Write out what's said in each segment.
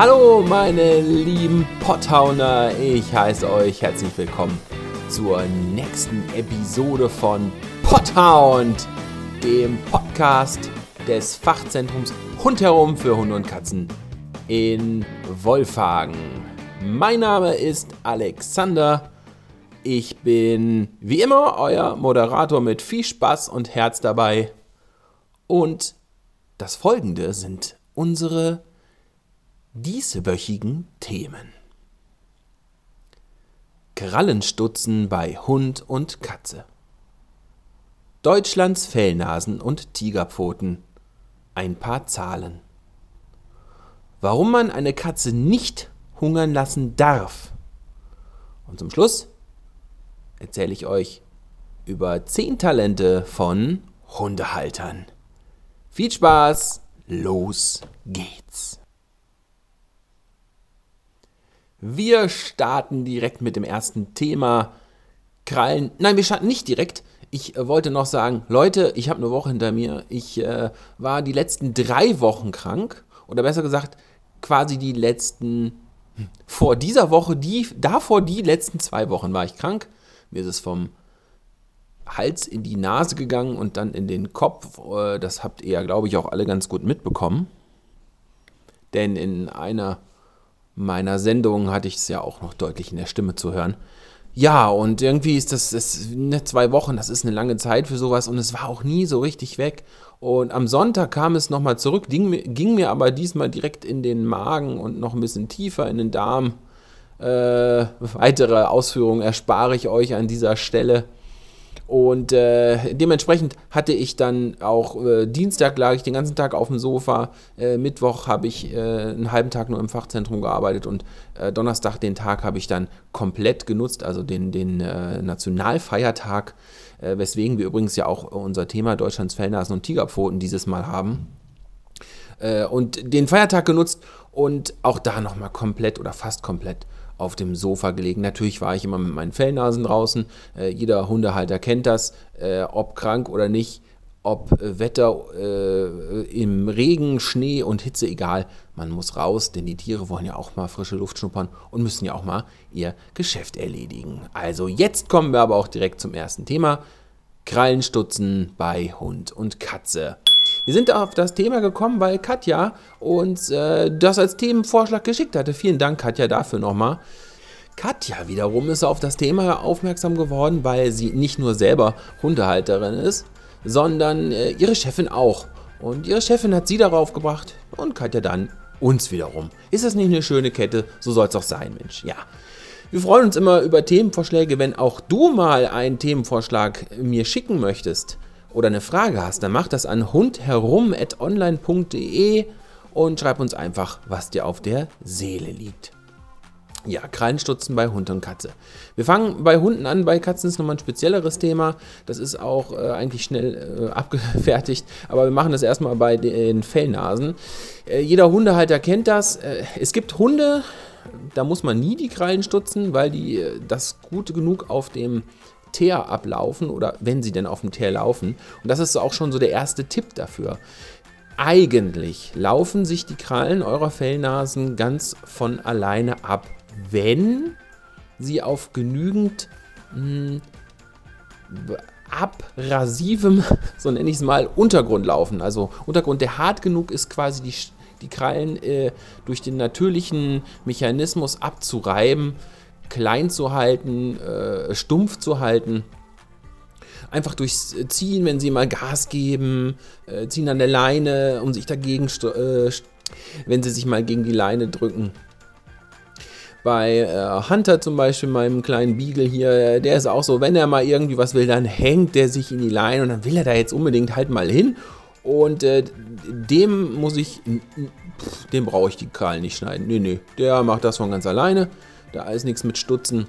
Hallo meine lieben Potthauner, ich heiße euch herzlich willkommen zur nächsten Episode von Potthound, dem Podcast des Fachzentrums Hund herum für Hunde und Katzen in Wolfhagen. Mein Name ist Alexander. Ich bin wie immer euer Moderator mit viel Spaß und Herz dabei. Und das folgende sind unsere dieswöchigen Themen. Krallenstutzen bei Hund und Katze. Deutschlands Fellnasen und Tigerpfoten. Ein paar Zahlen. Warum man eine Katze nicht hungern lassen darf. Und zum Schluss erzähle ich euch über 10 Talente von Hundehaltern. Viel Spaß, los geht's. Wir starten direkt mit dem ersten Thema. Krallen. Nein, wir starten nicht direkt. Ich äh, wollte noch sagen, Leute, ich habe eine Woche hinter mir. Ich äh, war die letzten drei Wochen krank. Oder besser gesagt, quasi die letzten, hm, vor dieser Woche, die, davor die letzten zwei Wochen war ich krank. Mir ist es vom Hals in die Nase gegangen und dann in den Kopf. Äh, das habt ihr ja, glaube ich, auch alle ganz gut mitbekommen. Denn in einer meiner Sendungen hatte ich es ja auch noch deutlich in der Stimme zu hören. Ja, und irgendwie ist das, das zwei Wochen, das ist eine lange Zeit für sowas und es war auch nie so richtig weg. Und am Sonntag kam es nochmal zurück, ging, ging, mir aber diesmal direkt in den Magen und noch ein bisschen tiefer in den Darm. Äh, weitere Ausführungen erspare ich euch an dieser Stelle. Und äh, dementsprechend hatte ich dann auch äh, Dienstag lag ich den ganzen Tag auf dem Sofa, äh, Mittwoch habe ich äh, einen halben Tag nur im Fachzentrum gearbeitet und äh, Donnerstag den Tag habe ich dann komplett genutzt, also den, den äh, Nationalfeiertag, weswegen wir übrigens ja auch unser Thema Deutschlands Fellnasen und Tigerpfoten dieses Mal haben. und den Feiertag genutzt und auch da nochmal komplett oder fast komplett auf dem Sofa gelegen. Natürlich war ich immer mit meinen Fellnasen draußen. Äh, jeder Hundehalter kennt das, äh, ob krank oder nicht, ob äh, Wetter äh, im Regen, Schnee und Hitze, egal. Man muss raus, denn die Tiere wollen ja auch mal frische Luft schnuppern und müssen ja auch mal ihr Geschäft erledigen. Also jetzt kommen wir aber auch direkt zum ersten Thema. Krallenstutzen bei Hund und Katze. Wir sind auf das Thema gekommen, weil Katja uns äh, das als Themenvorschlag geschickt hatte. Vielen Dank, Katja, dafür nochmal. Katja wiederum ist auf das Thema aufmerksam geworden, weil sie nicht nur selber Hundehalterin ist, sondern äh, ihre Chefin auch. Und ihre Chefin hat sie darauf gebracht und Katja dann uns wiederum. Ist das nicht eine schöne Kette? So soll es auch sein, Mensch. Ja. Wir freuen uns immer über Themenvorschläge. Wenn auch du mal einen Themenvorschlag mir schicken möchtest, oder eine Frage hast, dann mach das an hundherum.online.de und schreib uns einfach, was dir auf der Seele liegt. Ja, Krallenstutzen bei Hund und Katze. Wir fangen bei Hunden an, bei Katzen ist nochmal ein spezielleres Thema. Das ist auch äh, eigentlich schnell äh, abgefertigt, aber wir machen das erstmal bei den Fellnasen. Äh, jeder Hundehalter kennt das. Äh, es gibt Hunde, da muss man nie die Krallen stutzen, weil die äh, das gut genug auf dem Teer ablaufen oder wenn sie denn auf dem Teer laufen. Und das ist auch schon so der erste Tipp dafür. Eigentlich laufen sich die Krallen eurer Fellnasen ganz von alleine ab, wenn sie auf genügend mh, hm, abrasivem, so nenne ich es mal, Untergrund laufen. Also Untergrund, der hart genug ist, quasi die, die Krallen äh, durch den natürlichen Mechanismus abzureiben klein zu halten, äh, stumpf zu halten. Einfach durchs Ziehen, wenn sie mal Gas geben, äh, ziehen an der Leine, um sich dagegen, äh, wenn sie sich mal gegen die Leine drücken. Bei äh, Hunter zum Beispiel, meinem kleinen Beagle hier, der ist auch so, wenn er mal irgendwie was will, dann hängt der sich in die Leine und dann will er da jetzt unbedingt halt mal hin. Und äh, dem muss ich, dem brauche ich die Krallen nicht schneiden. Nee, nee, der macht das von ganz alleine. Da ist nichts mit Stutzen.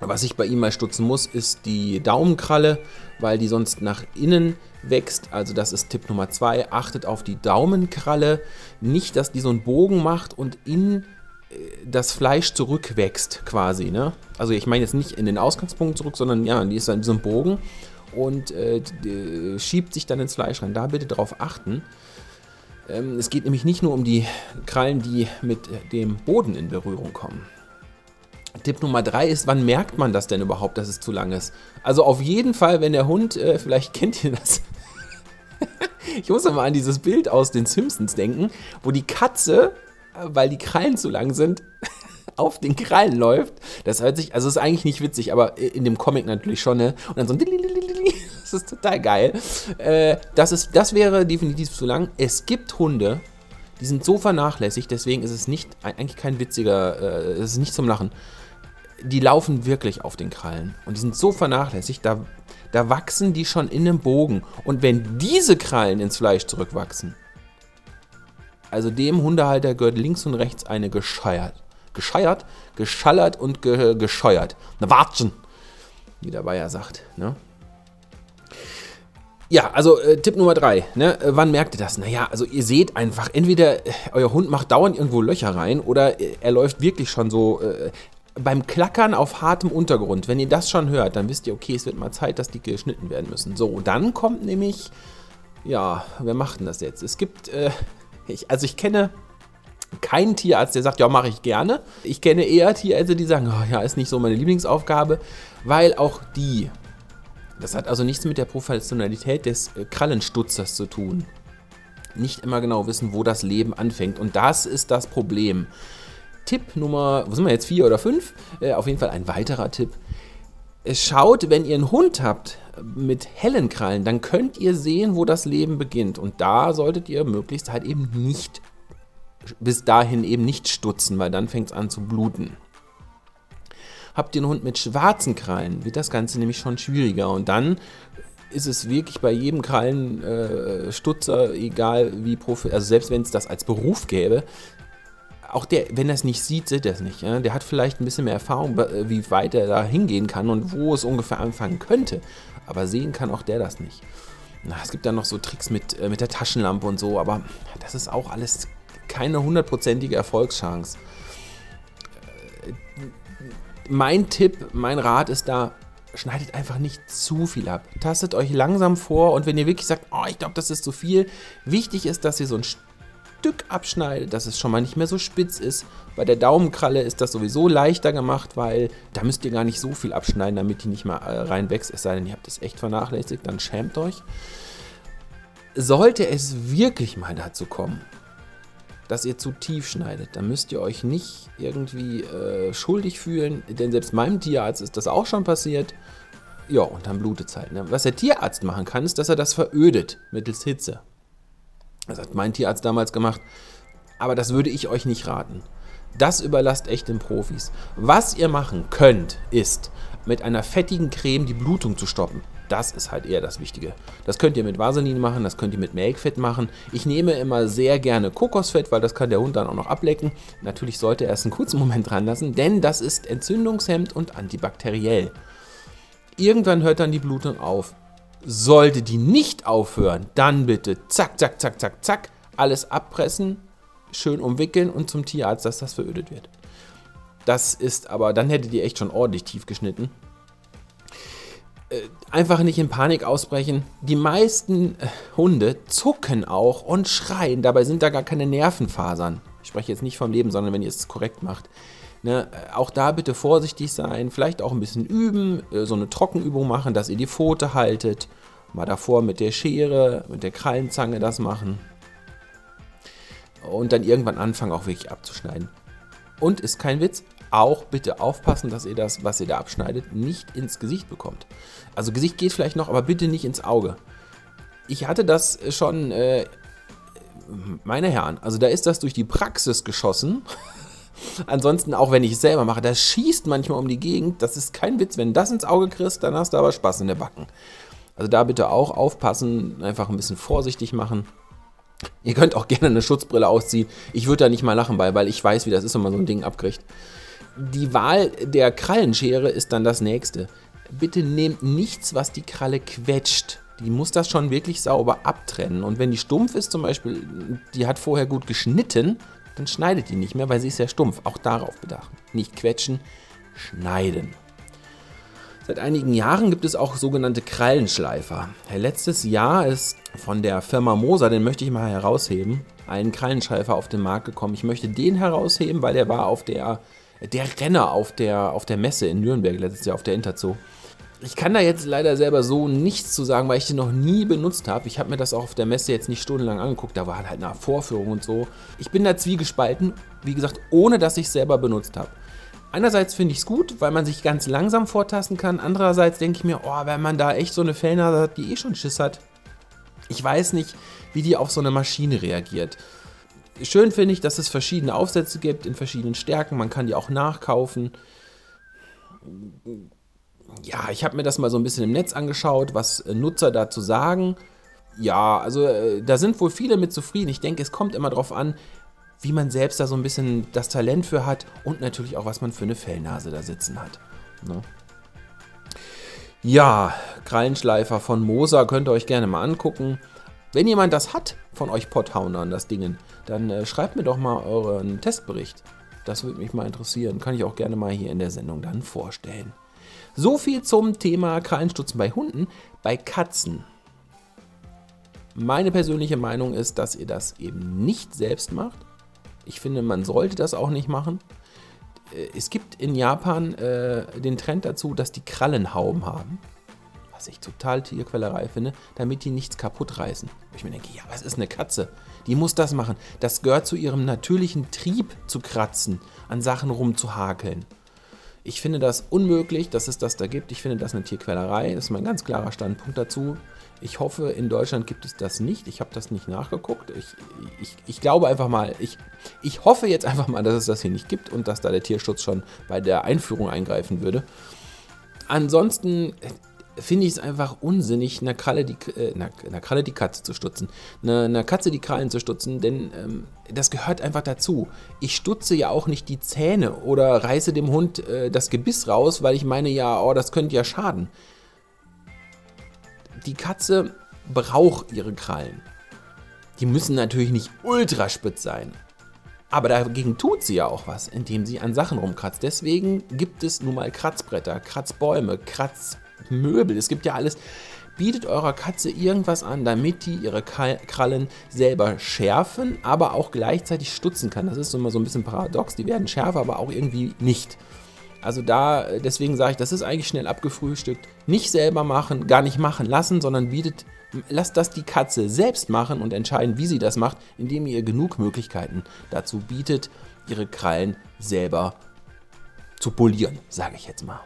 Was ich bei ihm mal stutzen muss, ist die Daumenkralle, weil die sonst nach innen wächst. Also das ist Tipp Nummer zwei. Achtet auf die Daumenkralle. Nicht, dass die so einen Bogen macht und in äh, das Fleisch zurückwächst quasi. Ne? Also ich meine jetzt nicht in den Ausgangspunkt zurück, sondern ja, die ist dann so ein Bogen und äh, schiebt sich dann ins Fleisch rein. Da bitte drauf achten. Ähm, es geht nämlich nicht nur um die Krallen, die mit dem Boden in Berührung kommen. Tipp Nummer drei ist, wann merkt man das denn überhaupt, dass es zu lang ist? Also auf jeden Fall, wenn der Hund, äh, vielleicht kennt ihr das. ich muss mal an dieses Bild aus den Simpsons denken, wo die Katze, äh, weil die Krallen zu lang sind, auf den Krallen läuft. Das hört sich, also ist eigentlich nicht witzig, aber in dem Comic natürlich schon, ne? Und dann so, das ist total geil. Äh, das, ist, das wäre definitiv zu lang. Es gibt Hunde, die sind so vernachlässigt, deswegen ist es nicht, eigentlich kein witziger, äh, es ist nicht zum Lachen. Die laufen wirklich auf den Krallen und die sind so vernachlässigt, da, da wachsen die schon in einem Bogen. Und wenn diese Krallen ins Fleisch zurückwachsen, also dem Hundehalter gehört links und rechts eine gescheuert gescheiert, geschallert und ge gescheuert. Na, Watschen, wie der Bayer sagt. Ne? Ja, also äh, Tipp Nummer drei. Ne? Äh, wann merkt ihr das? Naja, also ihr seht einfach, entweder äh, euer Hund macht dauernd irgendwo Löcher rein oder äh, er läuft wirklich schon so äh, beim Klackern auf hartem Untergrund. Wenn ihr das schon hört, dann wisst ihr, okay, es wird mal Zeit, dass die geschnitten werden müssen. So, dann kommt nämlich, ja, wer macht denn das jetzt? Es gibt, äh, ich, also ich kenne kein Tierarzt, der sagt, ja, mache ich gerne. Ich kenne eher Tierärzte, die sagen, oh, ja, ist nicht so meine Lieblingsaufgabe, weil auch die, das hat also nichts mit der Professionalität des äh, Krallenstutzers zu tun, nicht immer genau wissen, wo das Leben anfängt. Und das ist das Problem. Tipp Nummer, wo sind wir jetzt, vier oder fünf? Äh, auf jeden Fall ein weiterer Tipp. Schaut, wenn ihr einen Hund habt mit hellen Krallen, dann könnt ihr sehen, wo das Leben beginnt. Und da solltet ihr möglichst halt eben nicht bis dahin eben nicht stutzen, weil dann fängt es an zu bluten. Habt ihr einen Hund mit schwarzen Krallen, wird das Ganze nämlich schon schwieriger. Und dann ist es wirklich bei jedem Krallenstutzer, äh, egal wie Profi, also selbst wenn es das als Beruf gäbe, auch der, wenn er es nicht sieht, sieht er es nicht. Der hat vielleicht ein bisschen mehr Erfahrung, wie weit er da hingehen kann und wo es ungefähr anfangen könnte. Aber sehen kann auch der das nicht. Na, es gibt dann noch so Tricks mit, äh, mit der Taschenlampe und so, aber das ist auch alles keine hundertprozentige Erfolgschance. Mein Tipp, mein Rat ist da, schneidet einfach nicht zu viel ab. Tastet euch langsam vor und wenn ihr wirklich sagt, oh, ich glaube, das ist zu viel, wichtig ist, dass ihr so ein Stück abschneidet, dass es schon mal nicht mehr so spitz ist. Bei der Daumenkralle ist das sowieso leichter gemacht, weil da müsst ihr gar nicht so viel abschneiden, damit die nicht mal äh, reinwächst. Es sei denn, ihr habt es echt vernachlässigt, dann schämt euch. Sollte es wirklich mal dazu kommen, dass ihr zu tief schneidet. Da müsst ihr euch nicht irgendwie äh, schuldig fühlen, denn selbst meinem Tierarzt ist das auch schon passiert. Ja, und dann blutet es halt. Ne? Was der Tierarzt machen kann, ist, dass er das verödet mittels Hitze. Das hat mein Tierarzt damals gemacht. Aber das würde ich euch nicht raten. Das überlasst echt den Profis. Was ihr machen könnt, ist mit einer fettigen Creme die Blutung zu stoppen. Das ist halt eher das Wichtige. Das könnt ihr mit Vaseline machen, das könnt ihr mit Melkfett machen. Ich nehme immer sehr gerne Kokosfett, weil das kann der Hund dann auch noch ablecken. Natürlich sollte er es einen kurzen Moment dran lassen, denn das ist entzündungshemmend und antibakteriell. Irgendwann hört dann die Blutung auf. Sollte die nicht aufhören, dann bitte zack, zack, zack, zack, zack, alles abpressen, schön umwickeln und zum Tierarzt, dass das verödet wird. Das ist aber, dann hättet ihr echt schon ordentlich tief geschnitten. Äh, einfach nicht in Panik ausbrechen. Die meisten äh, Hunde zucken auch und schreien. Dabei sind da gar keine Nervenfasern. Ich spreche jetzt nicht vom Leben, sondern wenn ihr es korrekt macht. Ne, äh, auch da bitte vorsichtig sein, vielleicht auch ein bisschen üben, so eine Trockenübung machen, dass ihr die Pfote haltet. Mal davor mit der Schere, mit der Krallenzange das machen. Und dann irgendwann anfangen, auch wirklich abzuschneiden. Und ist kein Witz, auch bitte aufpassen, dass ihr das, was ihr da abschneidet, nicht ins Gesicht bekommt. Also Gesicht geht vielleicht noch, aber bitte nicht ins Auge. Ich hatte das schon, äh, meine Herren, also da ist das durch die Praxis geschossen. Ansonsten, auch wenn ich es selber mache, das schießt manchmal um die Gegend. Das ist kein Witz. Wenn du das ins Auge kriegst, dann hast du aber Spaß in der Backen. Also da bitte auch aufpassen, einfach ein bisschen vorsichtig machen. Ihr könnt auch gerne eine Schutzbrille ausziehen. Ich würde da nicht mal lachen bei, weil ich weiß, wie das ist, wenn man so ein Ding abkriegt die Wahl der Krallenschere ist dann das nächste. Bitte nehmt nichts, was die Kralle quetscht. Die muss das schon wirklich sauber abtrennen. Und wenn die stumpf ist, zum Beispiel, die hat vorher gut geschnitten, dann schneidet die nicht mehr, weil sie ist ja stumpf. Auch darauf bedacht. Nicht quetschen, schneiden. Seit einigen Jahren gibt es auch sogenannte Krallenschleifer. Letztes Jahr ist von der Firma Moser, den möchte ich mal herausheben, einen Krallenschleifer auf den Markt gekommen. Ich möchte den herausheben, weil der war auf der, der Renner auf der, auf der Messe in Nürnberg letztes Jahr auf der Interzoo. Ich kann da jetzt leider selber so nichts zu sagen, weil ich den noch nie benutzt habe. Ich habe mir das auch auf der Messe jetzt nicht stundenlang angeguckt. Da war halt eine Vorführung und so. Ich bin da zwiegespalten, wie gesagt, ohne dass ich es selber benutzt habe. Einerseits finde ich es gut, weil man sich ganz langsam vortasten kann. Andererseits denke ich mir, oh, wenn man da echt so eine Fellnase hat, die eh schon Schiss hat. Ich weiß nicht, wie die auf so eine Maschine reagiert. Schön finde ich, dass es verschiedene Aufsätze gibt in verschiedenen Stärken. Man kann die auch nachkaufen ja, ich habe mir das mal so ein bisschen im Netz angeschaut, was äh, Nutzer dazu sagen. Ja, also äh, da sind wohl viele mit zufrieden. Ich denke, es kommt immer darauf an, wie man selbst da so ein bisschen das Talent für hat und natürlich auch, was man für eine Fellnase da sitzen hat. Ne? Ja, Krallenschleifer von Moser könnt ihr euch gerne mal angucken. Wenn jemand das hat von euch Potthaunern, das Ding, dann äh, schreibt mir doch mal euren Testbericht. Das würde mich mal interessieren. Kann ich auch gerne mal hier in der Sendung dann vorstellen. So viel zum Thema Krallenstutzen bei Hunden. Bei Katzen. Meine persönliche Meinung ist, dass ihr das eben nicht selbst macht. Ich finde, man sollte das auch nicht machen. Äh, es gibt in Japan äh, den Trend dazu, dass die Krallenhauben haben. Was ich total Tierquälerei finde, damit die nichts kaputt reißen. Ich mir denke, ja, was ist eine Katze? Die muss das machen. Das gehört zu ihrem natürlichen Trieb zu kratzen, an Sachen rumzuhakeln. Ich finde das unmöglich, dass es das da gibt. Ich finde das eine Tierquälerei. Das ist mein ganz klarer Standpunkt dazu. Ich hoffe, in Deutschland gibt es das nicht. Ich habe das nicht nachgeguckt. Ich, ich, ich glaube einfach mal, ich, ich hoffe jetzt einfach mal, dass es das hier nicht gibt und dass da der Tierschutz schon bei der Einführung eingreifen würde. Ansonsten finde ich es einfach unsinnig, einer Kralle, die, äh, einer, Kralle die Katze zu stutzen. Einer, einer Katze die Krallen zu stutzen, denn ähm, das gehört einfach dazu. Ich stutze ja auch nicht die Zähne oder reiße dem Hund äh, das Gebiss raus, weil ich meine, ja, oh, das könnte ja schaden. Die Katze braucht ihre Krallen. Die müssen natürlich nicht ultraspitz sein. Aber dagegen tut sie ja auch was, indem sie an Sachen rumkratzt. Deswegen gibt es nun mal Kratzbretter, Kratzbäume, Kratz Möbel, es gibt ja alles. Bietet eurer Katze irgendwas an, damit die ihre Krallen selber schärfen, aber auch gleichzeitig stutzen kann. Das ist immer so ein bisschen paradox. Die werden schärfer, aber auch irgendwie nicht. Also da, deswegen sage ich, das ist eigentlich schnell abgefrühstückt. Nicht selber machen, gar nicht machen lassen, sondern bietet, lasst das die Katze selbst machen und entscheiden, wie sie das macht, indem ihr genug Möglichkeiten dazu bietet, ihre Krallen selber zu polieren, sage ich jetzt mal.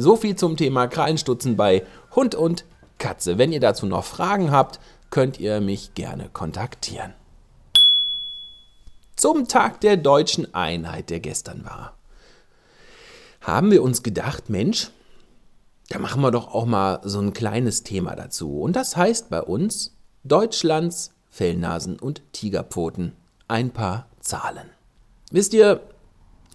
So viel zum Thema Krallenstutzen bei Hund und Katze. Wenn ihr dazu noch Fragen habt, könnt ihr mich gerne kontaktieren. Zum Tag der deutschen Einheit, der gestern war, haben wir uns gedacht, Mensch, da machen wir doch auch mal so ein kleines Thema dazu. Und das heißt bei uns Deutschlands Fellnasen und Tigerpfoten. Ein paar Zahlen. Wisst ihr,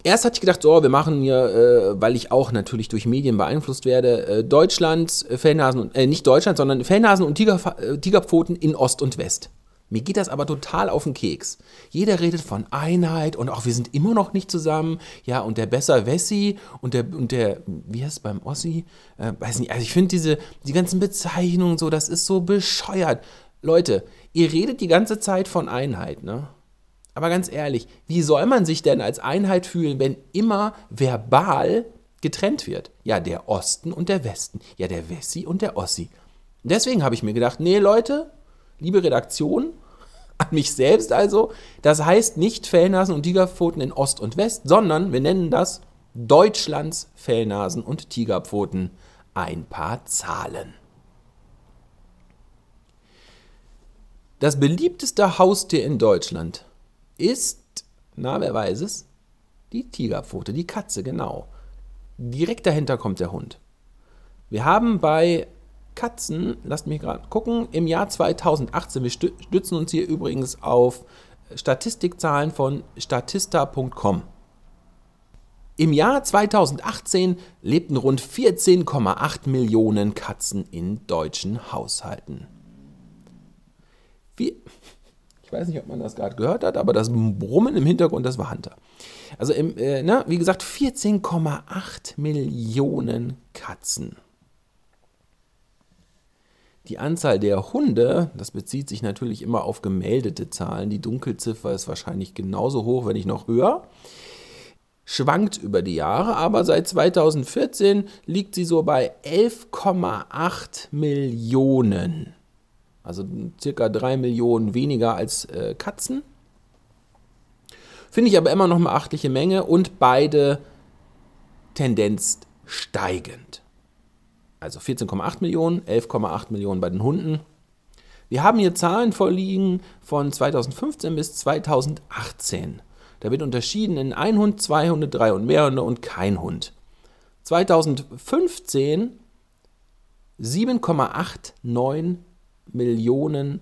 Erst hatte ich gedacht, so, wir machen hier, äh, weil ich auch natürlich durch Medien beeinflusst werde, äh, Deutschland, äh, Fellnasen und, äh, nicht Deutschland, sondern Fellnasen und Tiger, Tigerpfoten in Ost und West. Mir geht das aber total auf den Keks. Jeder redet von Einheit und auch wir sind immer noch nicht zusammen. Ja, und der Besser Wessi und der, und der, wie heißt es beim Ossi? Äh, weiß nicht, also ich finde diese, die ganzen Bezeichnungen so, das ist so bescheuert. Leute, ihr redet die ganze Zeit von Einheit, ne? Aber ganz ehrlich, wie soll man sich denn als Einheit fühlen, wenn immer verbal getrennt wird? Ja, der Osten und der Westen. Ja, der Wessi und der Ossi. Deswegen habe ich mir gedacht, nee Leute, liebe Redaktion, an mich selbst also, das heißt nicht Fellnasen und Tigerpfoten in Ost und West, sondern wir nennen das Deutschlands Fellnasen und Tigerpfoten. Ein paar Zahlen. Das beliebteste Haustier in Deutschland ist, na, wer weiß es? Die Tigerpfote, die Katze, genau. Direkt dahinter kommt der Hund. Wir haben bei Katzen, lasst mich gerade gucken, im Jahr 2018, wir stützen uns hier übrigens auf Statistikzahlen von statista.com. Im Jahr 2018 lebten rund 14,8 Millionen Katzen in deutschen Haushalten. Wie, weiß nicht, ob man das gerade gehört hat, aber das Brummen im Hintergrund, das war Hunter. Also, im, äh, na, wie gesagt, 14,8 Millionen Katzen. Die Anzahl der Hunde, das bezieht sich natürlich immer auf gemeldete Zahlen, die Dunkelziffer ist wahrscheinlich genauso hoch, wenn nicht noch höher, schwankt über die Jahre, aber seit 2014 liegt sie so bei 11,8 Millionen. Also circa 3 Millionen weniger als äh, Katzen. Finde ich aber immer noch eine achtliche Menge und beide Tendenz steigend. Also 14,8 Millionen, 11,8 Millionen bei den Hunden. Wir haben hier Zahlen vorliegen von 2015 bis 2018. Da wird unterschieden in ein Hund, zwei Hunde, drei und mehr Hunde und kein Hund. 2015 7,89 Millionen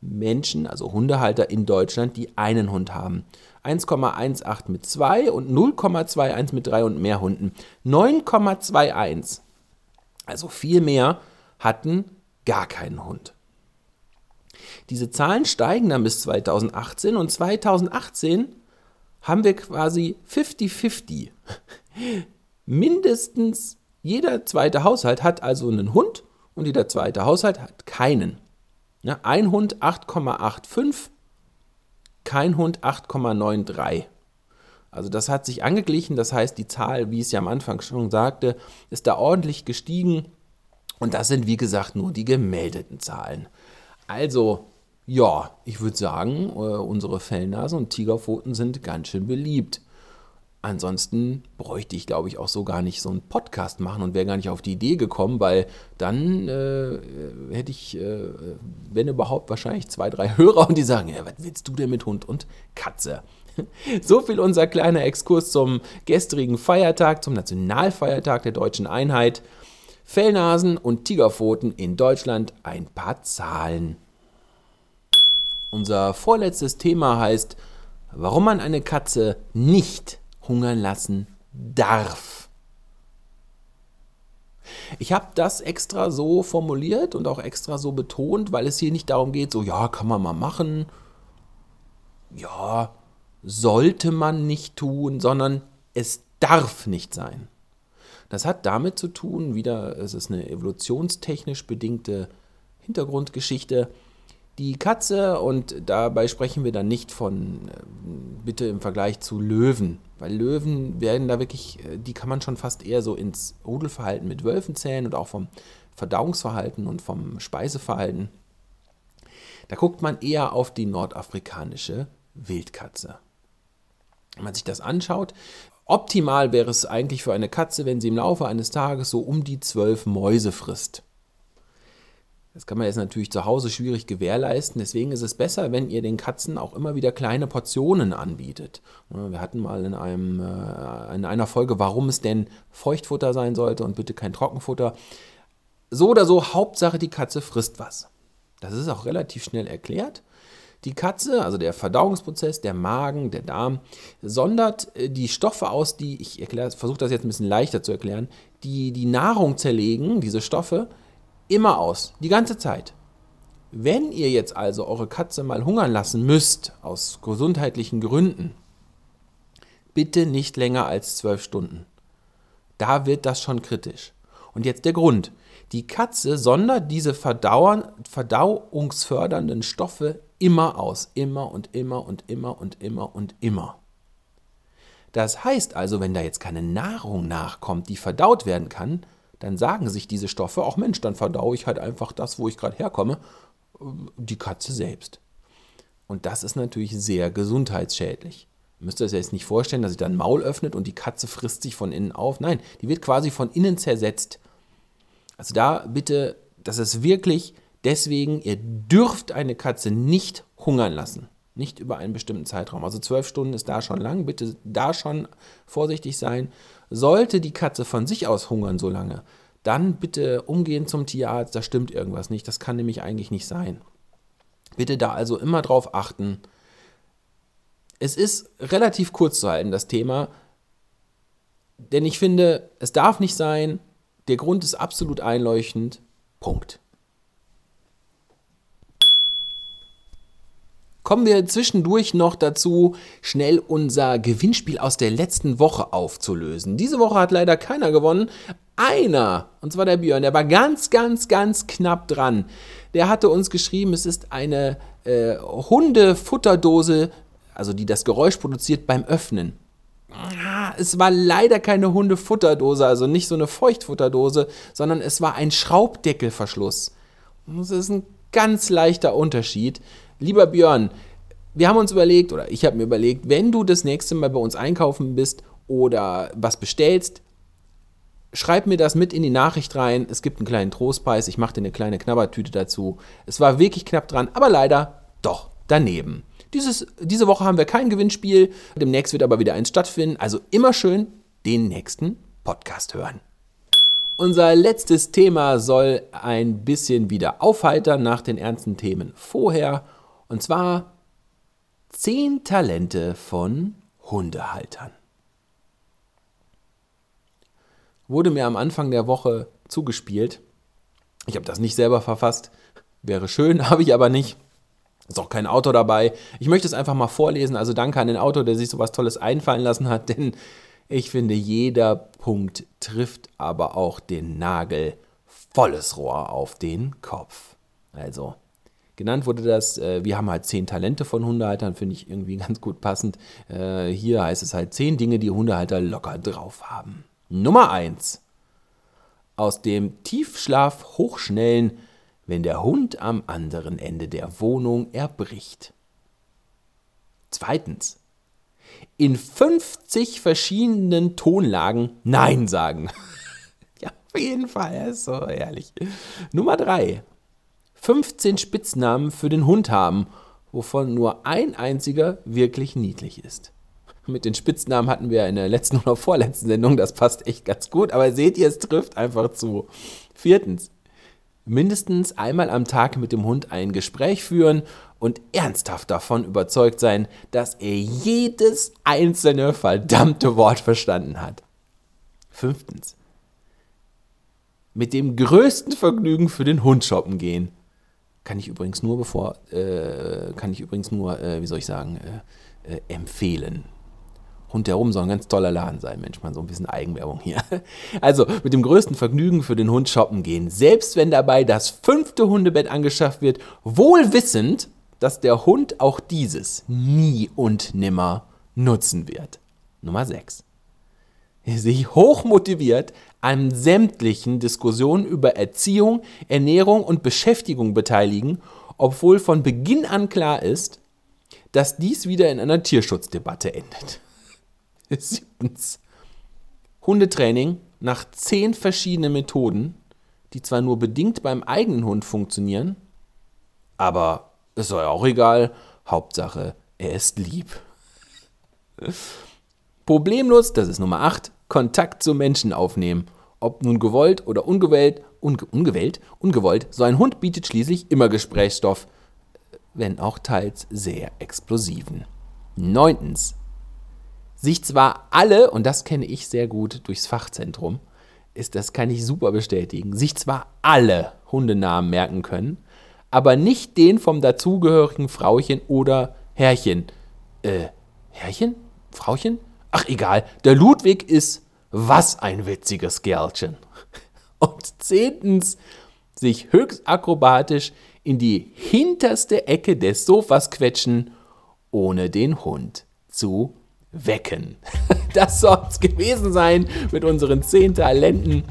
Menschen, also Hundehalter in Deutschland, die einen Hund haben. 1,18 mit zwei und 0,21 mit drei und mehr Hunden. 9,21, also viel mehr, hatten gar keinen Hund. Diese Zahlen steigen dann bis 2018 und 2018 haben wir quasi 50-50. Mindestens jeder zweite Haushalt hat also einen Hund und jeder zweite Haushalt hat keinen. Ja, ein Hund 8,85, kein Hund 8,93. Also das hat sich angeglichen, das heißt die Zahl, wie ich es ja am Anfang schon sagte, ist da ordentlich gestiegen und das sind wie gesagt nur die gemeldeten Zahlen. Also ja, ich würde sagen, äh, unsere Fellnasen und Tigerpfoten sind ganz schön beliebt. Ansonsten bräuchte ich, glaube ich, auch so gar nicht so einen Podcast machen und wäre gar nicht auf die Idee gekommen, weil dann äh, hätte ich, äh, wenn überhaupt, wahrscheinlich zwei, drei Hörer und die sagen, ja, was willst du denn mit Hund und Katze? So viel unser kleiner Exkurs zum gestrigen Feiertag, zum Nationalfeiertag der deutschen Einheit. Fellnasen und Tigerpfoten in Deutschland ein paar Zahlen. Unser vorletztes Thema heißt, warum man eine Katze nicht hungern lassen darf. Ich habe das extra so formuliert und auch extra so betont, weil es hier nicht darum geht, so ja, kann man mal machen, ja, sollte man nicht tun, sondern es darf nicht sein. Das hat damit zu tun, wieder, es ist eine evolutionstechnisch bedingte Hintergrundgeschichte, die Katze, und dabei sprechen wir dann nicht von, äh, bitte im Vergleich zu Löwen, weil Löwen werden da wirklich, äh, die kann man schon fast eher so ins Rudelverhalten mit Wölfen zählen und auch vom Verdauungsverhalten und vom Speiseverhalten. Da guckt man eher auf die nordafrikanische Wildkatze. Wenn man sich das anschaut, optimal wäre es eigentlich für eine Katze, wenn sie im Laufe eines Tages so um die zwölf Mäuse frisst. Das kann man jetzt natürlich zu Hause schwierig gewährleisten. Deswegen ist es besser, wenn ihr den Katzen auch immer wieder kleine Portionen anbietet. Wir hatten mal in, einem, äh, in einer Folge, warum es denn Feuchtfutter sein sollte und bitte kein Trockenfutter. So oder so, Hauptsache die Katze frisst was. Das ist auch relativ schnell erklärt. Die Katze, also der Verdauungsprozess, der Magen, der Darm, sondert äh, die Stoffe aus, die, ich versuche das jetzt ein bisschen leichter zu erklären, die die Nahrung zerlegen, diese Stoffe, Immer aus, die ganze Zeit. Wenn ihr jetzt also eure Katze mal hungern lassen müsst, aus gesundheitlichen Gründen, bitte nicht länger als zwölf Stunden. Da wird das schon kritisch. Und jetzt der Grund. Die Katze sondert diese verdauungsfördernden Stoffe immer aus. Immer und immer und immer und immer und immer. Das heißt also, wenn da jetzt keine Nahrung nachkommt, die verdaut werden kann, dann sagen sich diese Stoffe, auch Mensch, dann verdaue ich halt einfach das, wo ich gerade herkomme, die Katze selbst. Und das ist natürlich sehr gesundheitsschädlich. Ihr müsst euch jetzt nicht vorstellen, dass sich dann Maul öffnet und die Katze frisst sich von innen auf. Nein, die wird quasi von innen zersetzt. Also da bitte, das ist wirklich deswegen, ihr dürft eine Katze nicht hungern lassen. Nicht über einen bestimmten Zeitraum. Also zwölf Stunden ist da schon lang. Bitte da schon vorsichtig sein. Sollte die Katze von sich aus hungern so lange, dann bitte umgehen zum Tierarzt, da stimmt irgendwas nicht, das kann nämlich eigentlich nicht sein. Bitte da also immer drauf achten. Es ist relativ kurz zu halten, das Thema, denn ich finde, es darf nicht sein, der Grund ist absolut einleuchtend. Punkt. Kommen wir zwischendurch noch dazu, schnell unser Gewinnspiel aus der letzten Woche aufzulösen. Diese Woche hat leider keiner gewonnen, einer, und zwar der Björn, der war ganz, ganz, ganz knapp dran. Der hatte uns geschrieben, es ist eine äh, Hundefutterdose, also die das Geräusch produziert beim Öffnen. Ah, es war leider keine Hundefutterdose, also nicht so eine Feuchtfutterdose, sondern es war ein Schraubdeckelverschluss. Das ist ein ganz leichter Unterschied. Lieber Björn, wir haben uns überlegt, oder ich habe mir überlegt, wenn du das nächste Mal bei uns einkaufen bist oder was bestellst, schreib mir das mit in die Nachricht rein. Es gibt einen kleinen Trostpreis. Ich mache dir eine kleine Knabbertüte dazu. Es war wirklich knapp dran, aber leider doch daneben. Dieses, diese Woche haben wir kein Gewinnspiel. Demnächst wird aber wieder eins stattfinden. Also immer schön den nächsten Podcast hören. Unser letztes Thema soll ein bisschen wieder aufheitern nach den ernsten Themen vorher. Und zwar 10 Talente von Hundehaltern. Wurde mir am Anfang der Woche zugespielt. Ich habe das nicht selber verfasst. Wäre schön, habe ich aber nicht. Ist auch kein Autor dabei. Ich möchte es einfach mal vorlesen. Also danke an den Autor, der sich sowas Tolles einfallen lassen hat, denn ich finde, jeder Punkt trifft aber auch den Nagel volles Rohr auf den Kopf. Also, genannt wurde das, äh, wir haben halt zehn Talente von Hundehaltern, finde ich irgendwie ganz gut passend. Äh, hier heißt es halt zehn Dinge, die Hundehalter locker drauf haben. Nummer eins: Aus dem Tiefschlaf hochschnellen, wenn der Hund am anderen Ende der Wohnung erbricht. Zweitens. In 50 verschiedenen Tonlagen Nein sagen. ja, auf jeden Fall, ist so ehrlich. Nummer 3. 15 Spitznamen für den Hund haben, wovon nur ein einziger wirklich niedlich ist. Mit den Spitznamen hatten wir in der letzten oder vorletzten Sendung, das passt echt ganz gut, aber seht ihr, es trifft einfach zu. Viertens, mindestens einmal am Tag mit dem Hund ein Gespräch führen und ernsthaft davon überzeugt sein, dass er jedes einzelne verdammte Wort verstanden hat. Fünftens. Mit dem größten Vergnügen für den Hund shoppen gehen. Kann ich übrigens nur bevor, äh, kann ich übrigens nur, äh, wie soll ich sagen, äh, äh empfehlen. Hund herum soll ein ganz toller Laden sein. Mensch, mal so ein bisschen Eigenwerbung hier. Also mit dem größten Vergnügen für den Hund shoppen gehen, selbst wenn dabei das fünfte Hundebett angeschafft wird, wohl wissend, dass der Hund auch dieses nie und nimmer nutzen wird. Nummer 6. Sich hochmotiviert an sämtlichen Diskussionen über Erziehung, Ernährung und Beschäftigung beteiligen, obwohl von Beginn an klar ist, dass dies wieder in einer Tierschutzdebatte endet. Siebtens. Hundetraining nach zehn verschiedenen Methoden, die zwar nur bedingt beim eigenen Hund funktionieren, aber ist ja auch egal. Hauptsache, er ist lieb. Problemlos, das ist Nummer 8, Kontakt zu Menschen aufnehmen. Ob nun gewollt oder ungewollt, unge ungewählt, ungewollt, so ein Hund bietet schließlich immer Gesprächsstoff, wenn auch teils sehr explosiven. Neuntens, sich zwar alle, und das kenne ich sehr gut durchs Fachzentrum, ist, das kann ich super bestätigen, sich zwar alle Hundenamen merken können, aber nicht den vom dazugehörigen Frauchen oder Herrchen. Äh, Herrchen? Frauchen? Ach egal, der Ludwig ist was ein witziges Gerlchen. Und zehntens, sich höchst akrobatisch in die hinterste Ecke des Sofas quetschen, ohne den Hund zu wecken. Das soll es gewesen sein mit unseren 10 Talenten.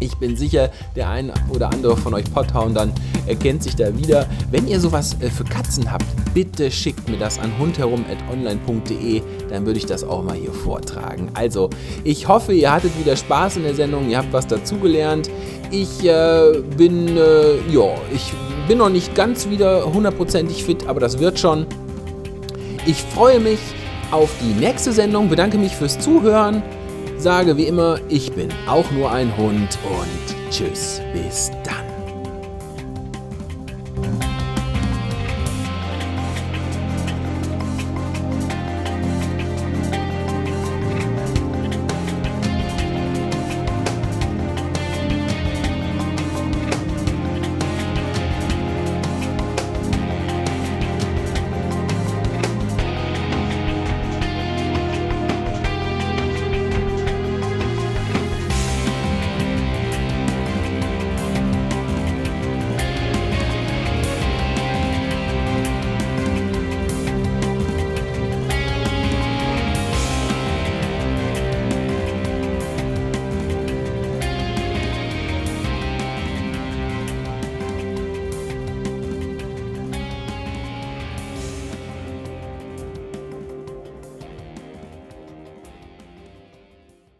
Ich bin sicher, der ein oder andere von euch Potthoundern erkennt sich da wieder. Wenn ihr sowas äh, für Katzen habt, bitte schickt mir das an hundherum.online.de, dann würde ich das auch mal hier vortragen. Also, ich hoffe, ihr hattet wieder Spaß in der Sendung, ihr habt was dazugelernt. Ich äh, bin, äh, ja, ich bin noch nicht ganz wieder hundertprozentig fit, aber das wird schon. Ich freue mich auf die nächste Sendung, bedanke mich fürs Zuhören, sage wie immer, ich bin auch nur ein Hund und tschüss, bis dann.